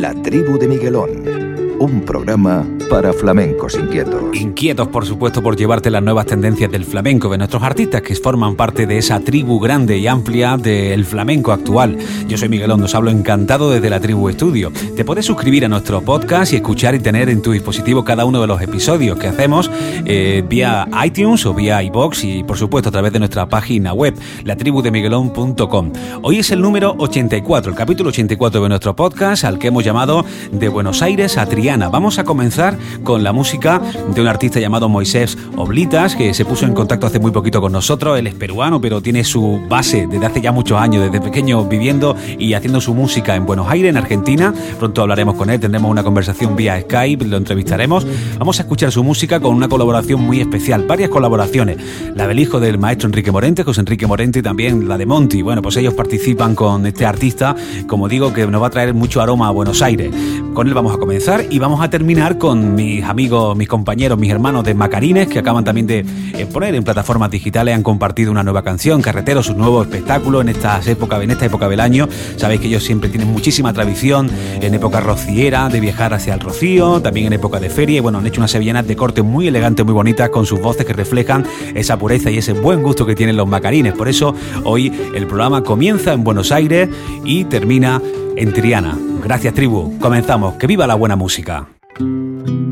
La tribu de Miguelón un programa para flamencos inquietos. Inquietos, por supuesto, por llevarte las nuevas tendencias del flamenco de nuestros artistas que forman parte de esa tribu grande y amplia del flamenco actual. Yo soy Miguelón, os hablo encantado desde la tribu estudio. Te puedes suscribir a nuestro podcast y escuchar y tener en tu dispositivo cada uno de los episodios que hacemos eh, vía iTunes o vía iBox y, por supuesto, a través de nuestra página web, latribudemiguelón.com. Hoy es el número 84, el capítulo 84 de nuestro podcast, al que hemos llamado De Buenos Aires a Triana Vamos a comenzar con la música de un artista llamado Moisés Oblitas, que se puso en contacto hace muy poquito con nosotros. Él es peruano, pero tiene su base desde hace ya muchos años, desde pequeño viviendo y haciendo su música en Buenos Aires, en Argentina. Pronto hablaremos con él, tendremos una conversación vía Skype, lo entrevistaremos. Vamos a escuchar su música con una colaboración muy especial, varias colaboraciones. La del hijo del maestro Enrique Morente, José Enrique Morente y también la de Monty. Bueno, pues ellos participan con este artista, como digo, que nos va a traer mucho aroma a Buenos Aires. Con él vamos a comenzar y vamos a terminar con mis amigos, mis compañeros, mis hermanos de Macarines, que acaban también de eh, poner en plataformas digitales, han compartido una nueva canción, Carretero, su nuevo espectáculo en estas épocas, en esta época del año. Sabéis que ellos siempre tienen muchísima tradición en época rociera, de viajar hacia el rocío, también en época de feria, bueno, han hecho unas sevillanas de corte muy elegantes, muy bonitas, con sus voces que reflejan esa pureza y ese buen gusto que tienen los macarines. Por eso hoy el programa comienza en Buenos Aires y termina en Triana. Gracias tribu, comenzamos, que viva la buena música. Hay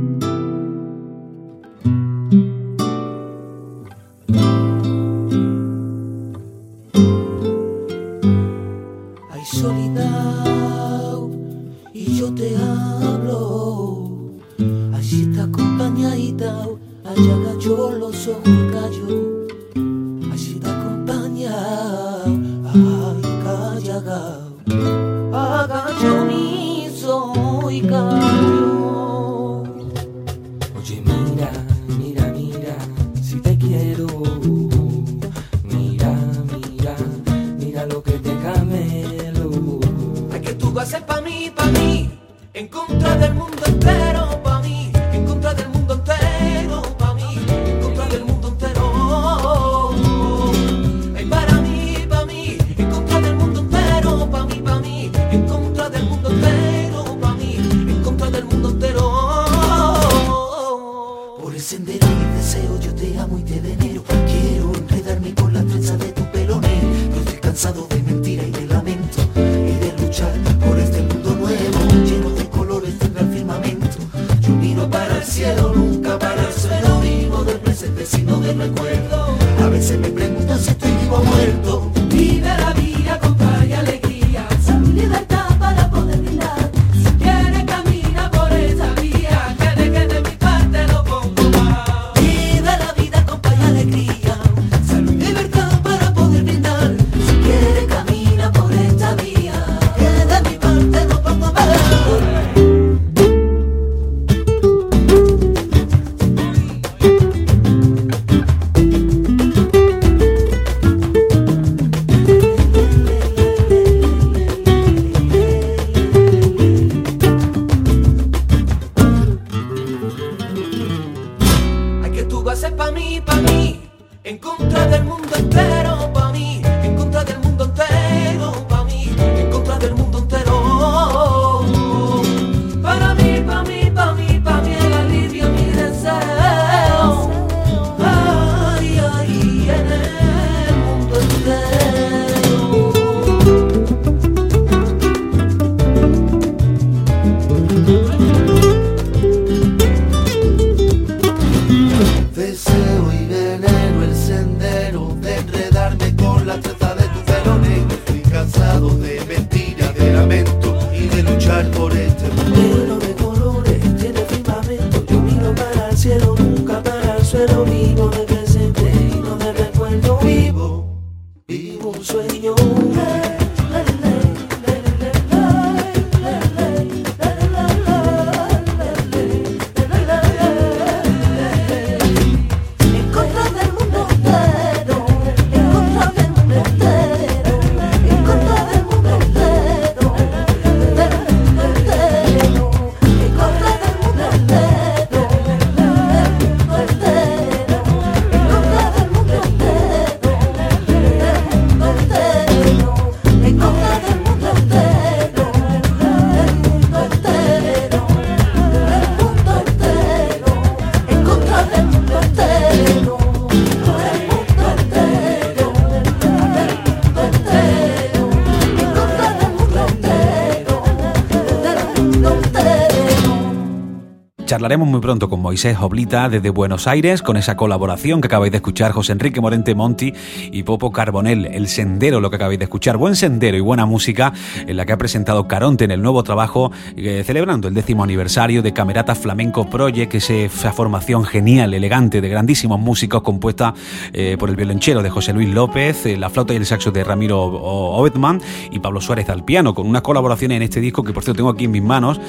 Charlaremos muy pronto con Moisés Oblita desde Buenos Aires con esa colaboración que acabáis de escuchar, José Enrique Morente Monti y Popo Carbonel, El Sendero, lo que acabáis de escuchar. Buen sendero y buena música en la que ha presentado Caronte en el nuevo trabajo, eh, celebrando el décimo aniversario de Camerata Flamenco Project, esa formación genial, elegante, de grandísimos músicos compuesta eh, por el violonchero de José Luis López, eh, la flauta y el saxo de Ramiro Obedman y Pablo Suárez al piano, con unas colaboraciones en este disco que por cierto tengo aquí en mis manos.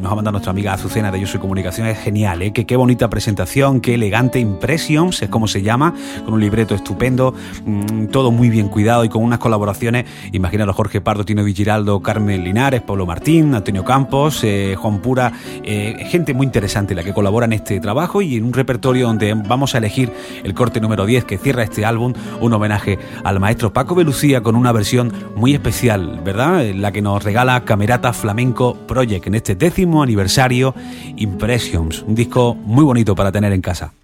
nos ha mandado nuestra amiga Azucena de Yo Soy Comunicación, es genial, ¿eh? que qué bonita presentación, qué elegante Impressions, es como se llama, con un libreto estupendo, mm, todo muy bien cuidado y con unas colaboraciones, imagínalo Jorge Pardo, Tino Vigiraldo, Carmen Linares, Pablo Martín, Antonio Campos, eh, Juan Pura, eh, gente muy interesante la que colabora en este trabajo y en un repertorio donde vamos a elegir el corte número 10 que cierra este álbum, un homenaje al maestro Paco Belucía con una versión muy especial, ¿verdad? La que nos regala Camerata Flamenco Project en este décimo aniversario Impressions, un disco muy bonito para tener en casa.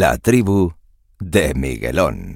La tribu de Miguelón.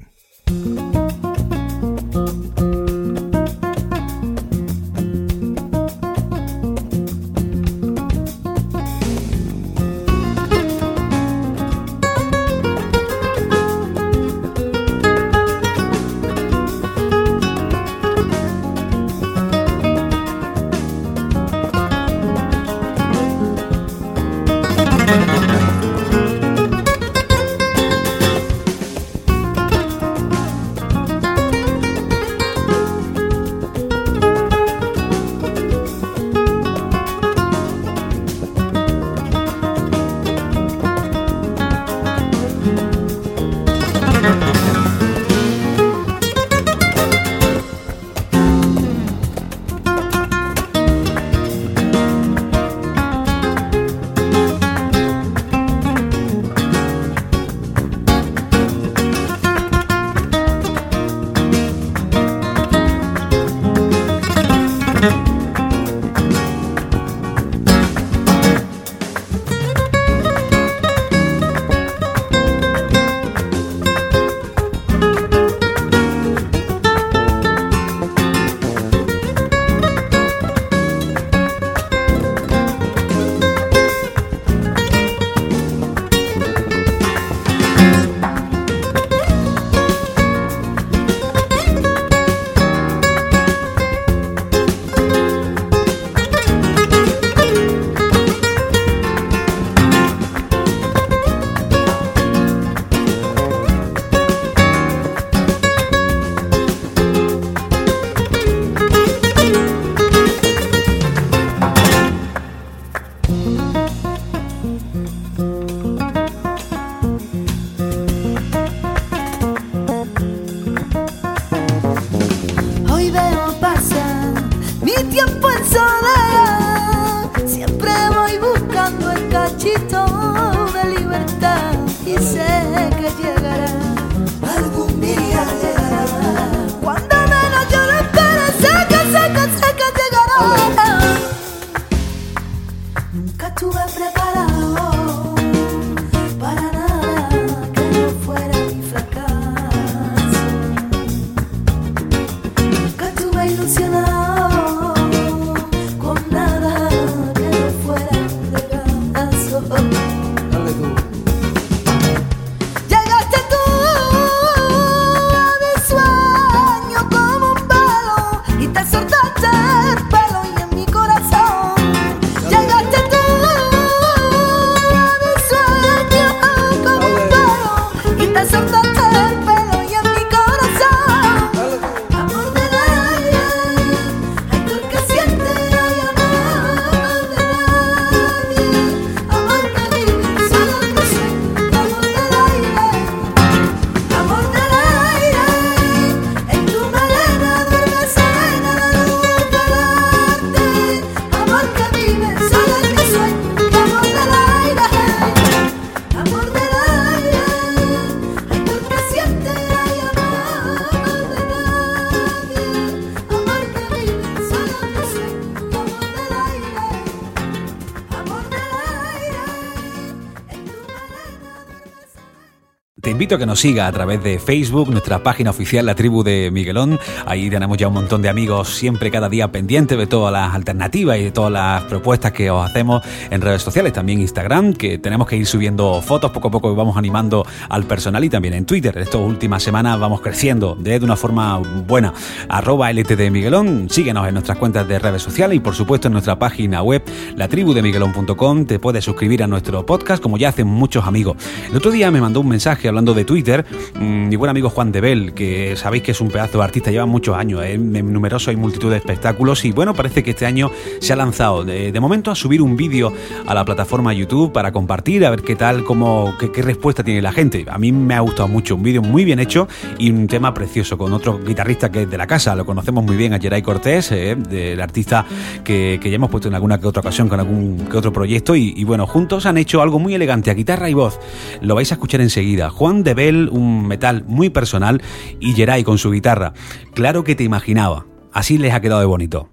Invito a que nos siga a través de Facebook, nuestra página oficial La Tribu de Miguelón. Ahí tenemos ya un montón de amigos siempre cada día pendientes de todas las alternativas y de todas las propuestas que os hacemos en redes sociales, también Instagram, que tenemos que ir subiendo fotos poco a poco vamos animando al personal y también en Twitter. Estas últimas semanas vamos creciendo de una forma buena. Arroba LTD Miguelón, síguenos en nuestras cuentas de redes sociales y por supuesto en nuestra página web latribudemiguelón.com te puedes suscribir a nuestro podcast como ya hacen muchos amigos. El otro día me mandó un mensaje hablando de Twitter, mm, mi buen amigo Juan de Bel, que sabéis que es un pedazo de artista, lleva muchos años ¿eh? en numerosos y multitud de espectáculos y bueno, parece que este año se ha lanzado de, momento a subir un vídeo a la plataforma YouTube para compartir, a ver qué tal, cómo, qué, respuesta tiene la gente. A mí me ha gustado mucho, un vídeo muy bien hecho y un tema precioso con otro guitarrista que es de la casa, lo conocemos muy bien, a Geray Cortés, ¿eh? del artista que, ya hemos puesto en alguna que otra ocasión con algún que otro proyecto y, y bueno, juntos han hecho algo muy elegante a guitarra y voz. Lo vais a escuchar enseguida. Juan de Bell, un metal muy personal, y Jerai con su guitarra. Claro que te imaginaba. Así les ha quedado de bonito.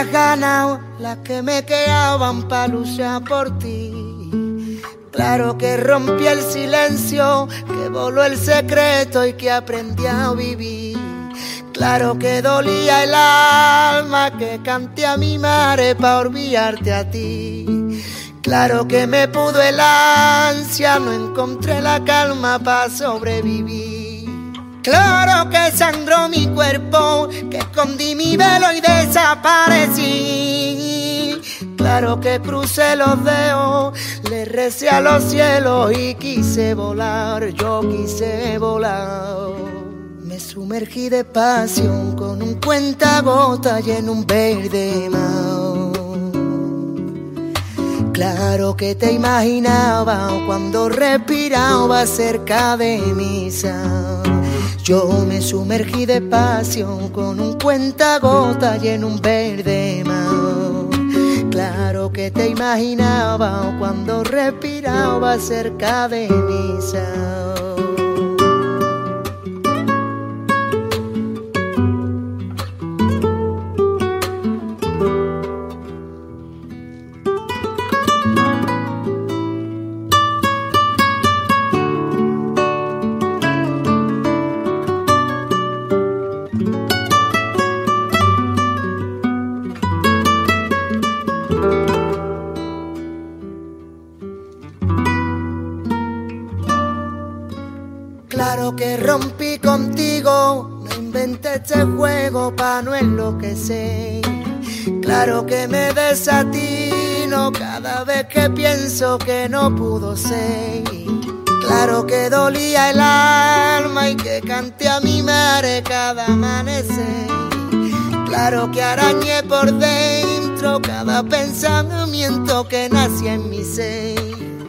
Las ganas, las que me quedaban para luchar por ti. Claro que rompí el silencio, que voló el secreto y que aprendí a vivir. Claro que dolía el alma, que canté a mi madre para olvidarte a ti. Claro que me pudo el ansia, no encontré la calma para sobrevivir. Claro que sangró mi cuerpo, que escondí mi velo y desaparecí. Claro que crucé los dedos, le recé a los cielos y quise volar, yo quise volar. Me sumergí despacio con un cuentagota y en un verde mar. Claro que te imaginaba cuando respiraba cerca de mi sal. Yo me sumergí despacio con un cuentagota y en un verde mar. Claro que te imaginaba cuando respiraba cerca de mi sal. Que me desatino cada vez que pienso que no pudo ser. Claro que dolía el alma y que canté a mi madre cada amanecer. Claro que arañé por dentro cada pensamiento que nacía en mi ser.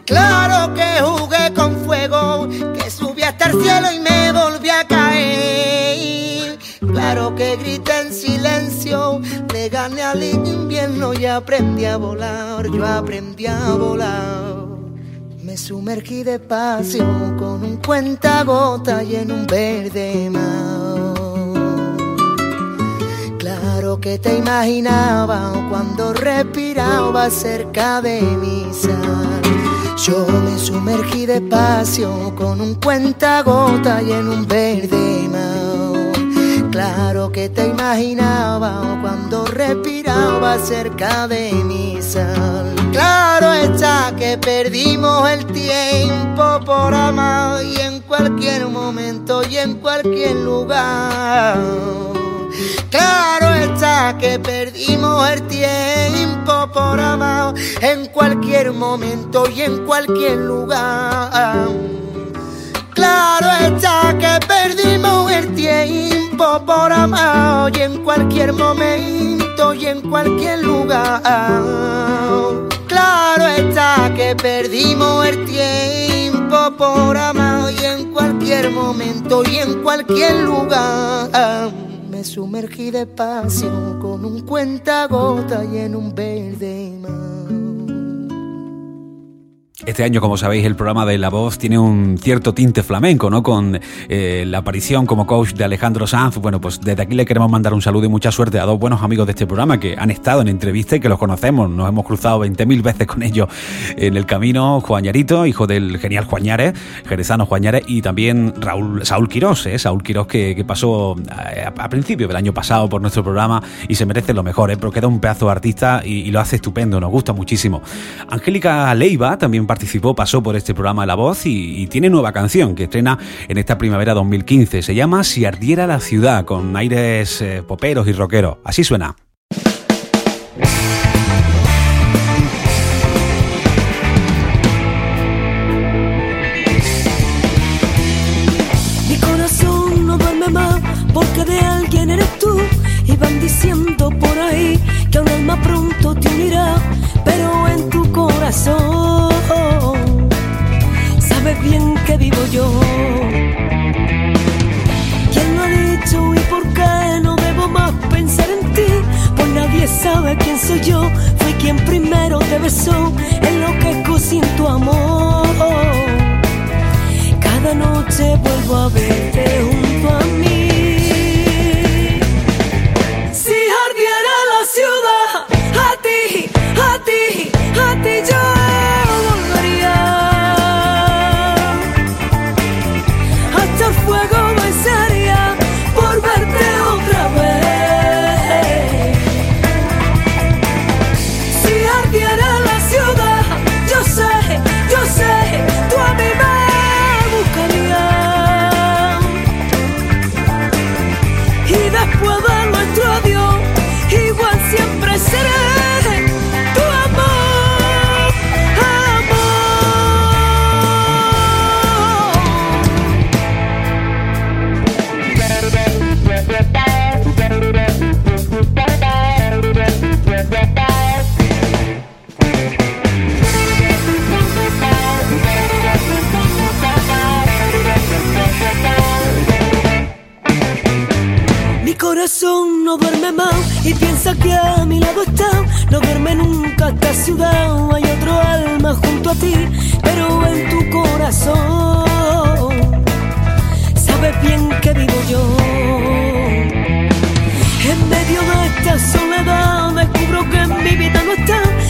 Claro que jugué con fuego, que subí hasta el cielo y me volví a caer. Claro que grité en silencio, le gané al invierno y aprendí a volar, yo aprendí a volar. Me sumergí despacio con un cuentagota y en un verde mar. Claro que te imaginaba cuando respiraba cerca de mi sal. Yo me sumergí despacio con un cuentagota y en un verde mar. Claro que te imaginaba cuando respiraba cerca de mi sal. Claro está que perdimos el tiempo por amar y en cualquier momento y en cualquier lugar. Claro está que perdimos el tiempo por amar en cualquier momento y en cualquier lugar. Claro está que perdimos el tiempo por amar y en cualquier momento y en cualquier lugar. Claro está que perdimos el tiempo por amar y en cualquier momento y en cualquier lugar me sumergí despacio con un cuentagota y en un verde mar. Este año, como sabéis, el programa de La Voz tiene un cierto tinte flamenco, ¿no? Con eh, la aparición como coach de Alejandro Sanz. Bueno, pues desde aquí le queremos mandar un saludo y mucha suerte a dos buenos amigos de este programa que han estado en entrevista y que los conocemos. Nos hemos cruzado 20.000 veces con ellos en el camino. Juan Yarito, hijo del genial Juañares, jerezano Juañares, y también Raúl, Saúl Quirós, ¿eh? Saúl Quirós que, pasó eh, a, principios del año pasado por nuestro programa y se merece lo mejor, ¿eh? Pero queda un pedazo de artista y, y lo hace estupendo, nos gusta muchísimo. Angélica Leiva también participó, pasó por este programa La Voz y, tiene nueva canción que estrena en esta primavera 2015. Se llama Si ardiera la ciudad, con aires eh, poperos y rockeros. Así suena. Quién soy yo, fui quien primero te besó, en lo que sin tu amor. Cada noche vuelvo a verte junto a mí. No duerme más y piensa que a mi lado está. No duerme nunca esta ciudad. Hay otro alma junto a ti, pero en tu corazón sabes bien que vivo yo. En medio de esta soledad descubro que en mi vida no está.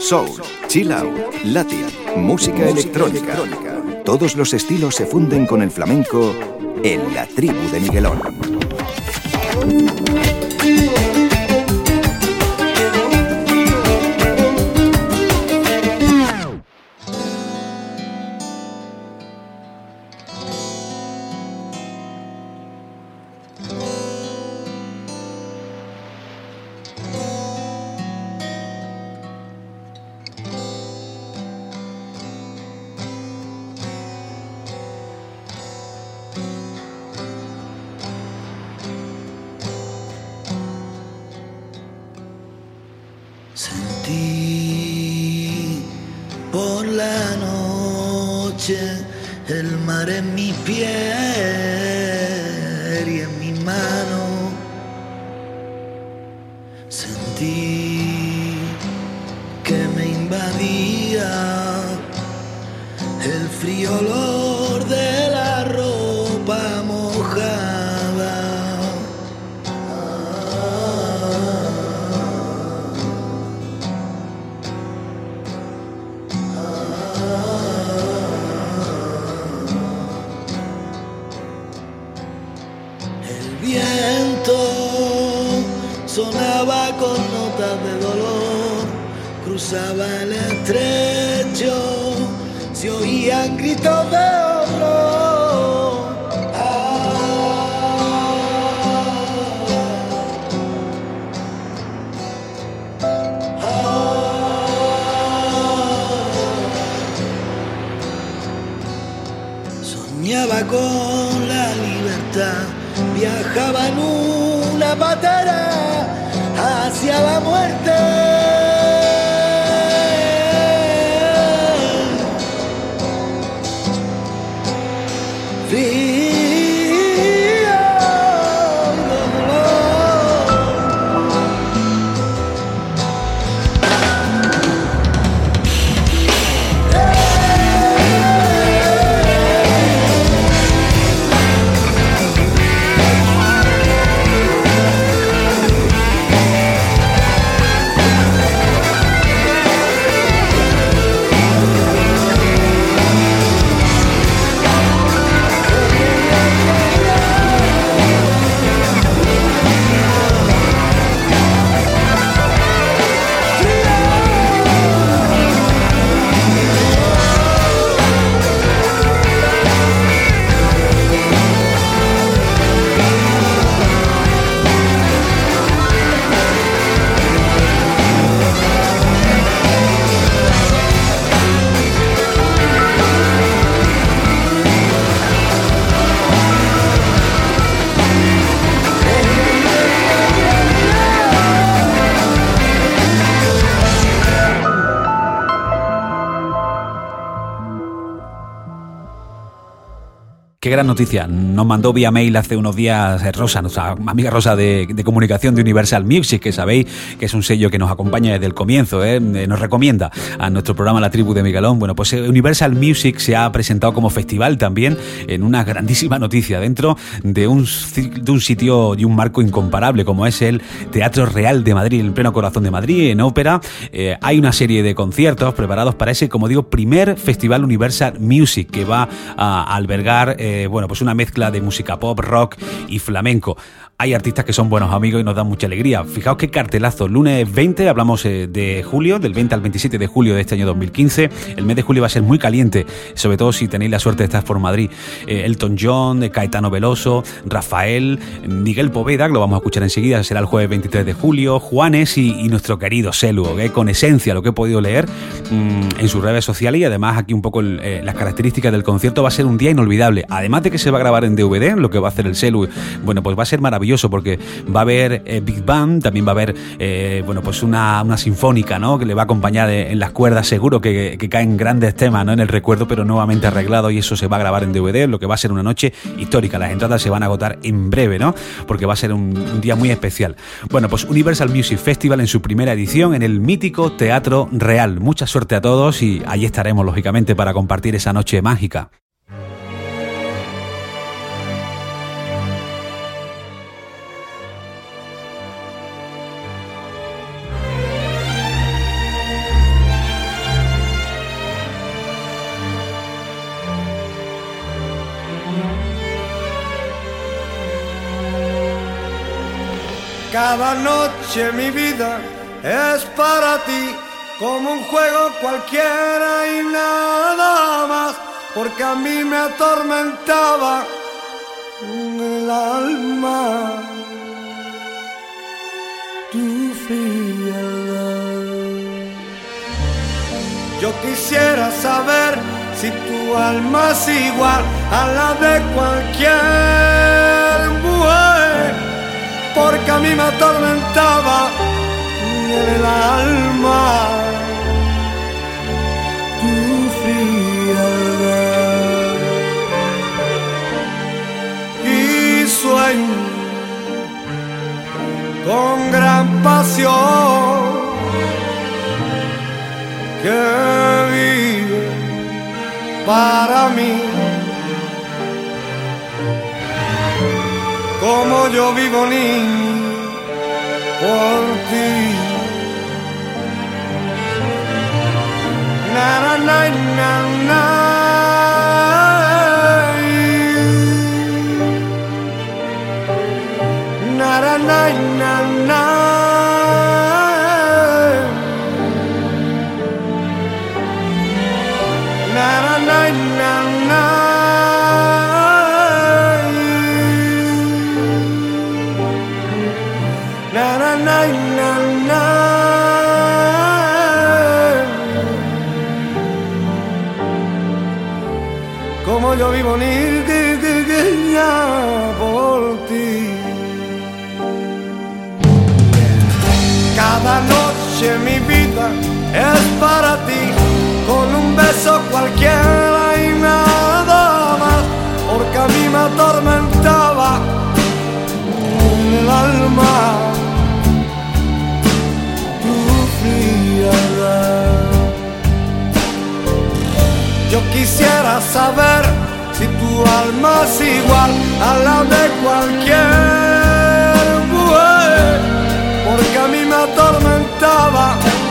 Soul, chill out, latin, música electrónica. Todos los estilos se funden con el flamenco en la tribu de Miguelón. pies. con la libertad. Viajaba en una patera hacia la muerte. Gran noticia. Nos mandó vía mail hace unos días eh, Rosa, nuestra amiga Rosa de, comunicación de Universal Music, que sabéis que es un sello que nos acompaña desde el comienzo, ¿eh? Eh, nos recomienda a nuestro programa La Tribu de Miguelón. Bueno, pues Universal Music se ha presentado como festival también en una grandísima noticia dentro de un, de un sitio y un marco incomparable como es el Teatro Real de Madrid, en pleno corazón de Madrid, en ópera. hay una serie de conciertos preparados para ese, como digo, primer festival Universal Music que va a albergar, bueno, pues una mezcla de música pop, rock y flamenco hay artistas que son buenos amigos y nos dan mucha alegría. Fijaos qué cartelazo. Lunes 20, hablamos eh, de julio, del 20 al 27 de julio de este año 2015. El mes de julio va a ser muy caliente, sobre todo si tenéis la suerte de estar por Madrid. Eh, Elton John, Caetano Veloso, Rafael, Miguel Poveda, que lo vamos a escuchar enseguida, será el jueves 23 de julio, Juanes y, nuestro querido Selu, con esencia lo que he podido leer mm, en sus redes sociales y además aquí un poco eh, las características del concierto va a ser un día inolvidable. Además de que se va a grabar en DVD, lo que va a hacer el Selu, bueno, pues va a ser maravilloso porque va a haber eh, Big Band, también va a haber eh, bueno, pues una, sinfónica ¿no? que le va a acompañar en las cuerdas, seguro que, caen grandes temas ¿no? en el recuerdo, pero nuevamente arreglado y eso se va a grabar en DVD, lo que va a ser una noche histórica. Las entradas se van a agotar en breve, ¿no? porque va a ser un, un día muy especial. Bueno, pues Universal Music Festival en su primera edición en el mítico Teatro Real. Mucha suerte a todos y allí estaremos, lógicamente, para compartir esa noche mágica. Cada noche mi vida es para ti como un juego cualquiera y nada más, porque a mí me atormentaba el alma tu frialdad. Yo quisiera saber si tu alma es igual a la de cualquier porque a mí me atormentaba en el alma. Tu frialdad y sueño con gran pasión que vive para mí como yo vivo ni por ti. Na na na na na. Na na na na na. Noche mi vida es para ti, con un beso cualquiera y nada más, porque a mí me atormentaba el alma. Yo quisiera saber si tu alma es igual a la de cualquier mujer, porque a mí me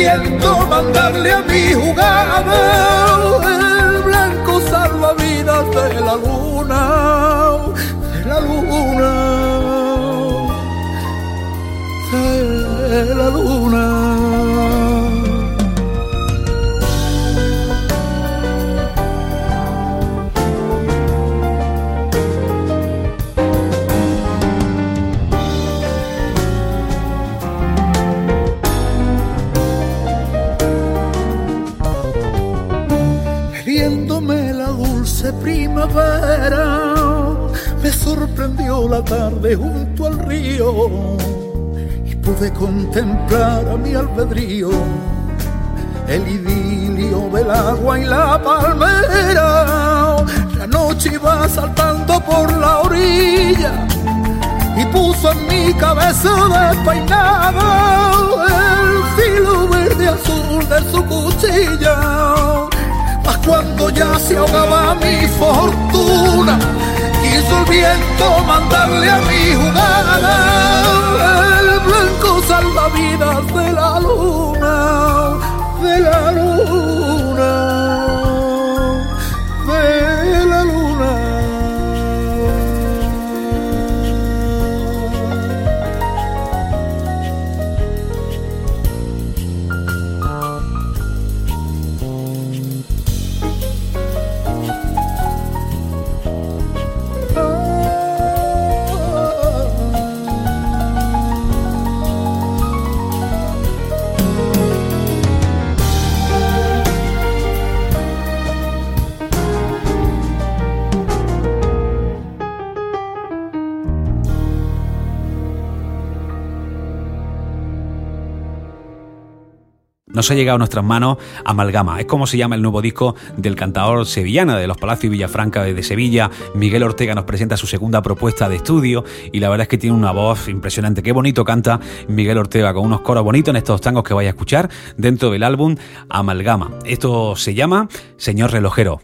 viento mandarle a mi jugada el blanco salvavidas de la luna, la tarde junto al río y pude contemplar a mi albedrío el idilio del agua y la palmera. La noche iba saltando por la orilla y puso en mi cabeza despeinada el filo verde azul de su cuchilla. Mas cuando ya se ahogaba mi fortuna, quiso mandarle a mi jugada. El blanco salvavidas de la luna, de la luna, Nos ha llegado a nuestras manos Amalgama. Es como se llama el nuevo disco del cantador sevillana de los Palacios Villafranca de Sevilla. Miguel Ortega nos presenta su segunda propuesta de estudio y la verdad es que tiene una voz impresionante. Qué bonito canta Miguel Ortega con unos coros bonitos en estos tangos que vais a escuchar dentro del álbum Amalgama. Esto se llama Señor Relojero.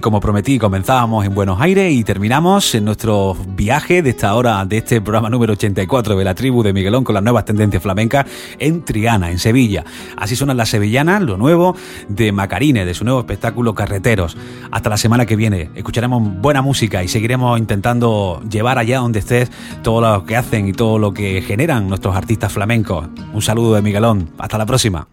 como prometí. Comenzamos en Buenos Aires y terminamos en nuestro viaje de esta hora, de este programa número 84 de la tribu de Miguelón con las nuevas tendencias flamencas en Triana, en Sevilla. Así suenan las sevillanas, lo nuevo de Macarine, de su nuevo espectáculo Carreteros. Hasta la semana que viene escucharemos buena música y seguiremos intentando llevar allá donde estés todo lo que hacen y todo lo que generan nuestros artistas flamencos. Un saludo de Miguelón. Hasta la próxima.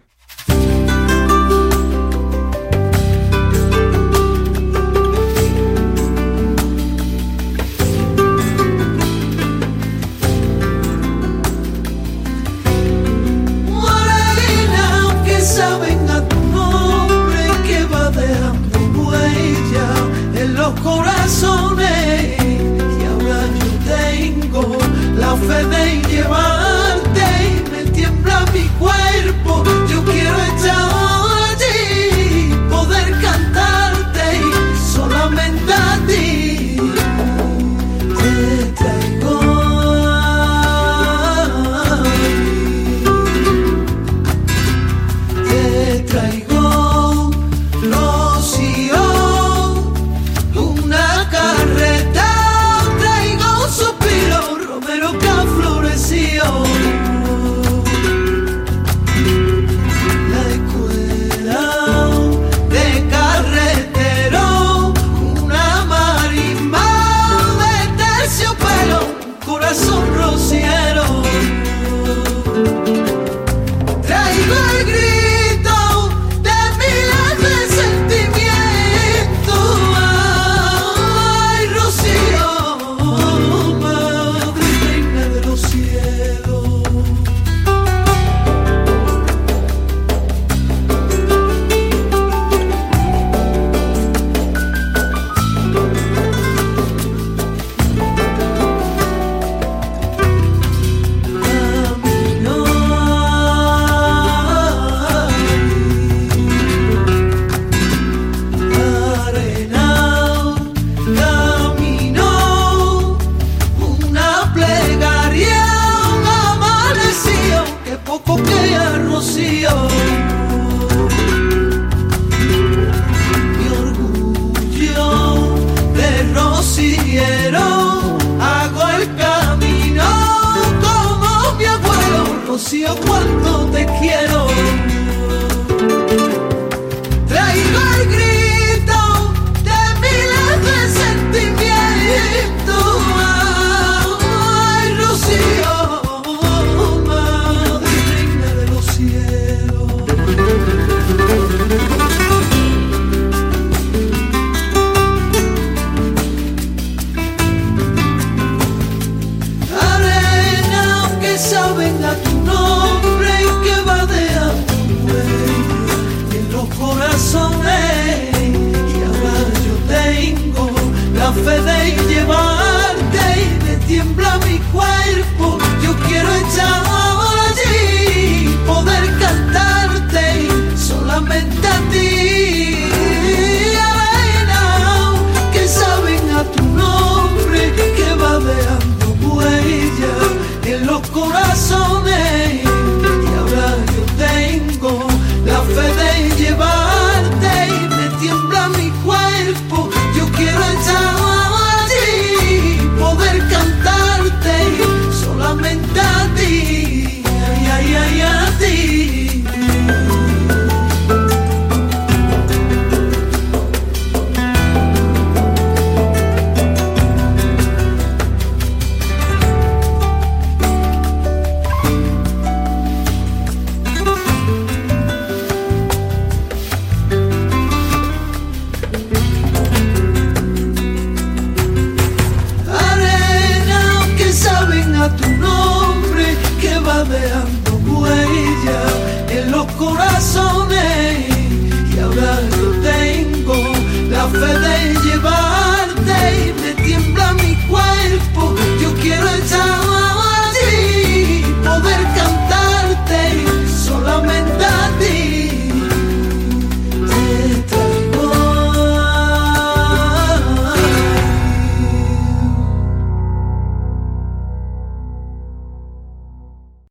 la fe de llevarte y me tiembla mi cuerpo. Yo quiero echar